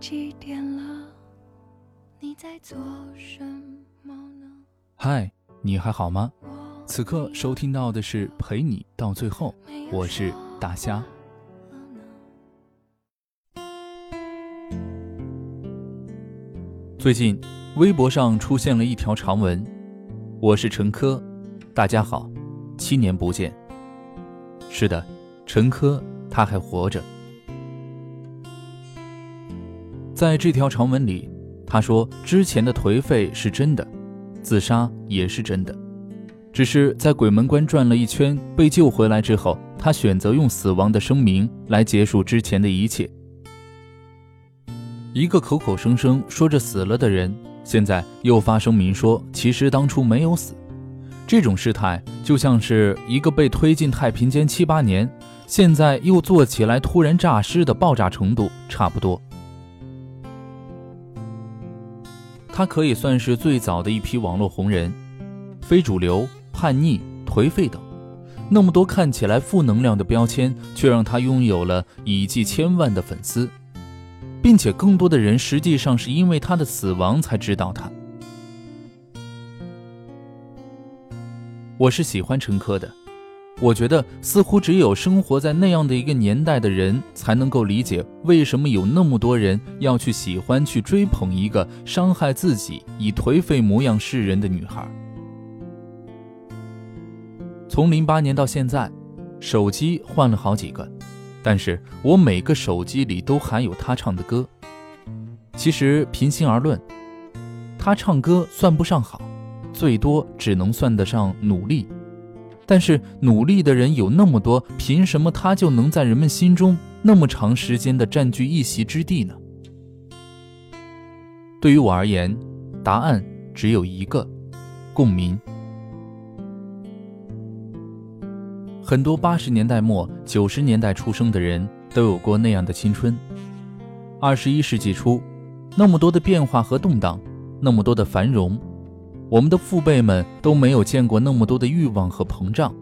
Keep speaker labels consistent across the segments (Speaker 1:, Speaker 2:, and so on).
Speaker 1: 几点了？你在做什么呢？
Speaker 2: 嗨，你还好吗？此刻收听到的是陪你到最后，我是大虾。最近微博上出现了一条长文，我是陈科，大家好，七年不见。是的，陈科他还活着。在这条长文里，他说之前的颓废是真的，自杀也是真的，只是在鬼门关转了一圈被救回来之后，他选择用死亡的声明来结束之前的一切。一个口口声声说着死了的人，现在又发声明说其实当初没有死，这种事态就像是一个被推进太平间七八年，现在又做起来突然诈尸的爆炸程度差不多。他可以算是最早的一批网络红人，非主流、叛逆、颓废等，那么多看起来负能量的标签，却让他拥有了以计千万的粉丝，并且更多的人实际上是因为他的死亡才知道他。我是喜欢陈科的。我觉得，似乎只有生活在那样的一个年代的人，才能够理解为什么有那么多人要去喜欢、去追捧一个伤害自己、以颓废模样示人的女孩。从零八年到现在，手机换了好几个，但是我每个手机里都含有她唱的歌。其实，平心而论，她唱歌算不上好，最多只能算得上努力。但是努力的人有那么多，凭什么他就能在人们心中那么长时间的占据一席之地呢？对于我而言，答案只有一个：共鸣。很多八十年代末、九十年代出生的人都有过那样的青春。二十一世纪初，那么多的变化和动荡，那么多的繁荣。我们的父辈们都没有见过那么多的欲望和膨胀，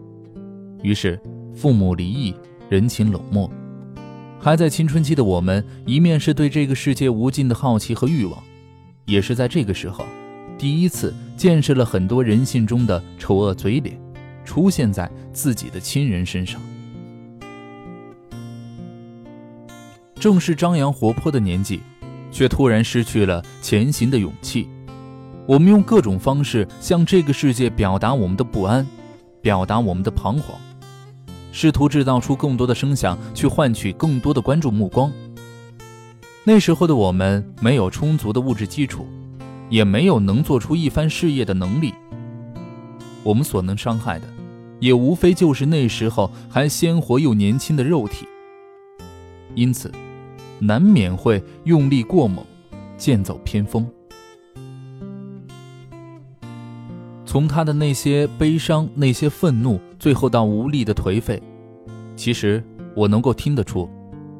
Speaker 2: 于是父母离异，人情冷漠。还在青春期的我们，一面是对这个世界无尽的好奇和欲望，也是在这个时候，第一次见识了很多人性中的丑恶嘴脸，出现在自己的亲人身上。正是张扬活泼的年纪，却突然失去了前行的勇气。我们用各种方式向这个世界表达我们的不安，表达我们的彷徨，试图制造出更多的声响，去换取更多的关注目光。那时候的我们没有充足的物质基础，也没有能做出一番事业的能力。我们所能伤害的，也无非就是那时候还鲜活又年轻的肉体。因此，难免会用力过猛，剑走偏锋。从他的那些悲伤、那些愤怒，最后到无力的颓废，其实我能够听得出，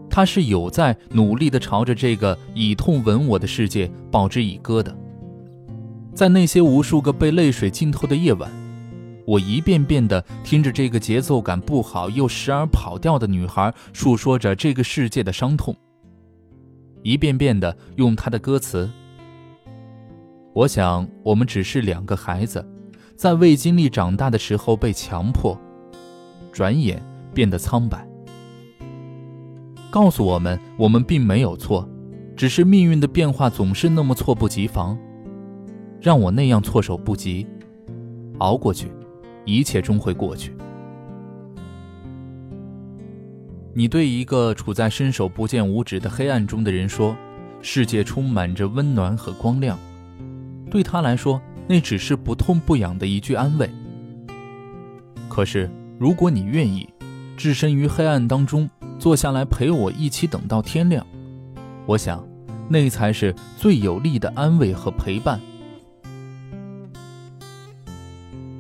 Speaker 2: 他是有在努力的朝着这个以痛吻我的世界报之以歌的。在那些无数个被泪水浸透的夜晚，我一遍遍地听着这个节奏感不好又时而跑调的女孩诉说着这个世界的伤痛，一遍遍地用她的歌词。我想，我们只是两个孩子。在未经历长大的时候被强迫，转眼变得苍白。告诉我们，我们并没有错，只是命运的变化总是那么措不及防，让我那样措手不及。熬过去，一切终会过去。你对一个处在伸手不见五指的黑暗中的人说：“世界充满着温暖和光亮。”对他来说。那只是不痛不痒的一句安慰。可是，如果你愿意置身于黑暗当中，坐下来陪我一起等到天亮，我想，那才是最有力的安慰和陪伴。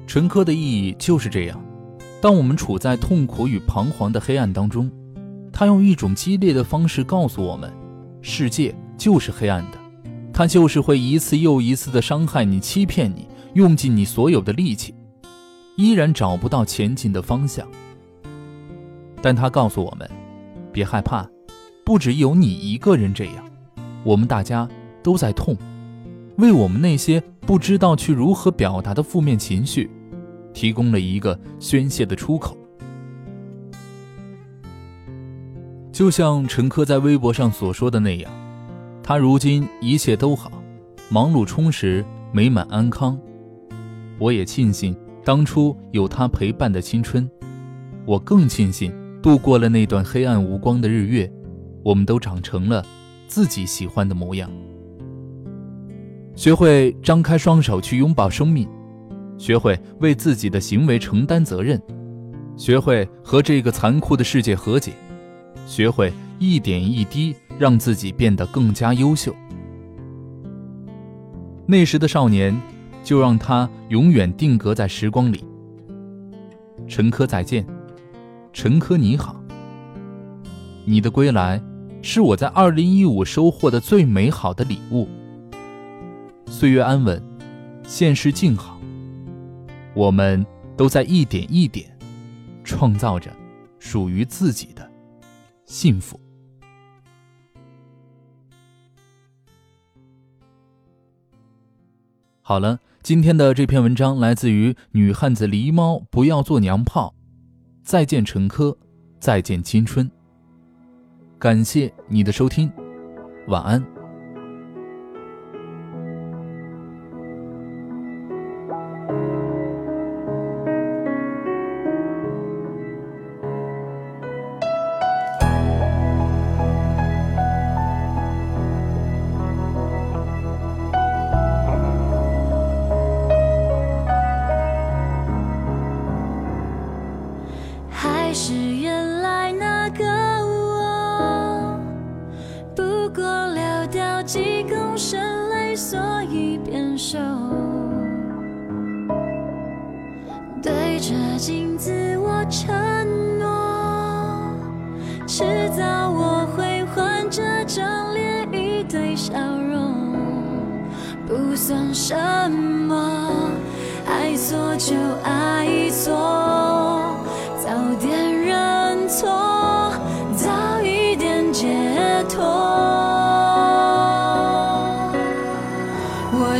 Speaker 2: 陈科的意义就是这样：当我们处在痛苦与彷徨的黑暗当中，他用一种激烈的方式告诉我们，世界就是黑暗的。他就是会一次又一次的伤害你、欺骗你，用尽你所有的力气，依然找不到前进的方向。但他告诉我们，别害怕，不只有你一个人这样，我们大家都在痛，为我们那些不知道去如何表达的负面情绪，提供了一个宣泄的出口。就像陈科在微博上所说的那样，他如今一切都好，忙碌充实，美满安康。我也庆幸当初有他陪伴的青春，我更庆幸度过了那段黑暗无光的日月，我们都长成了自己喜欢的模样。学会张开双手去拥抱生命，学会为自己的行为承担责任，学会和这个残酷的世界和解，学会一点一滴让自己变得更加优秀。那时的少年，就让他永远定格在时光里。陈科再见，陈科你好。你的归来，是我在二零一五收获的最美好的礼物。岁月安稳，现世静好。我们都在一点一点创造着属于自己的幸福。好了，今天的这篇文章来自于女汉子狸猫，不要做娘炮。再见，陈科，再见，青春。感谢你的收听，晚安。
Speaker 1: 笑容，不算什么，爱错就爱错，早点认错，早一点解脱。我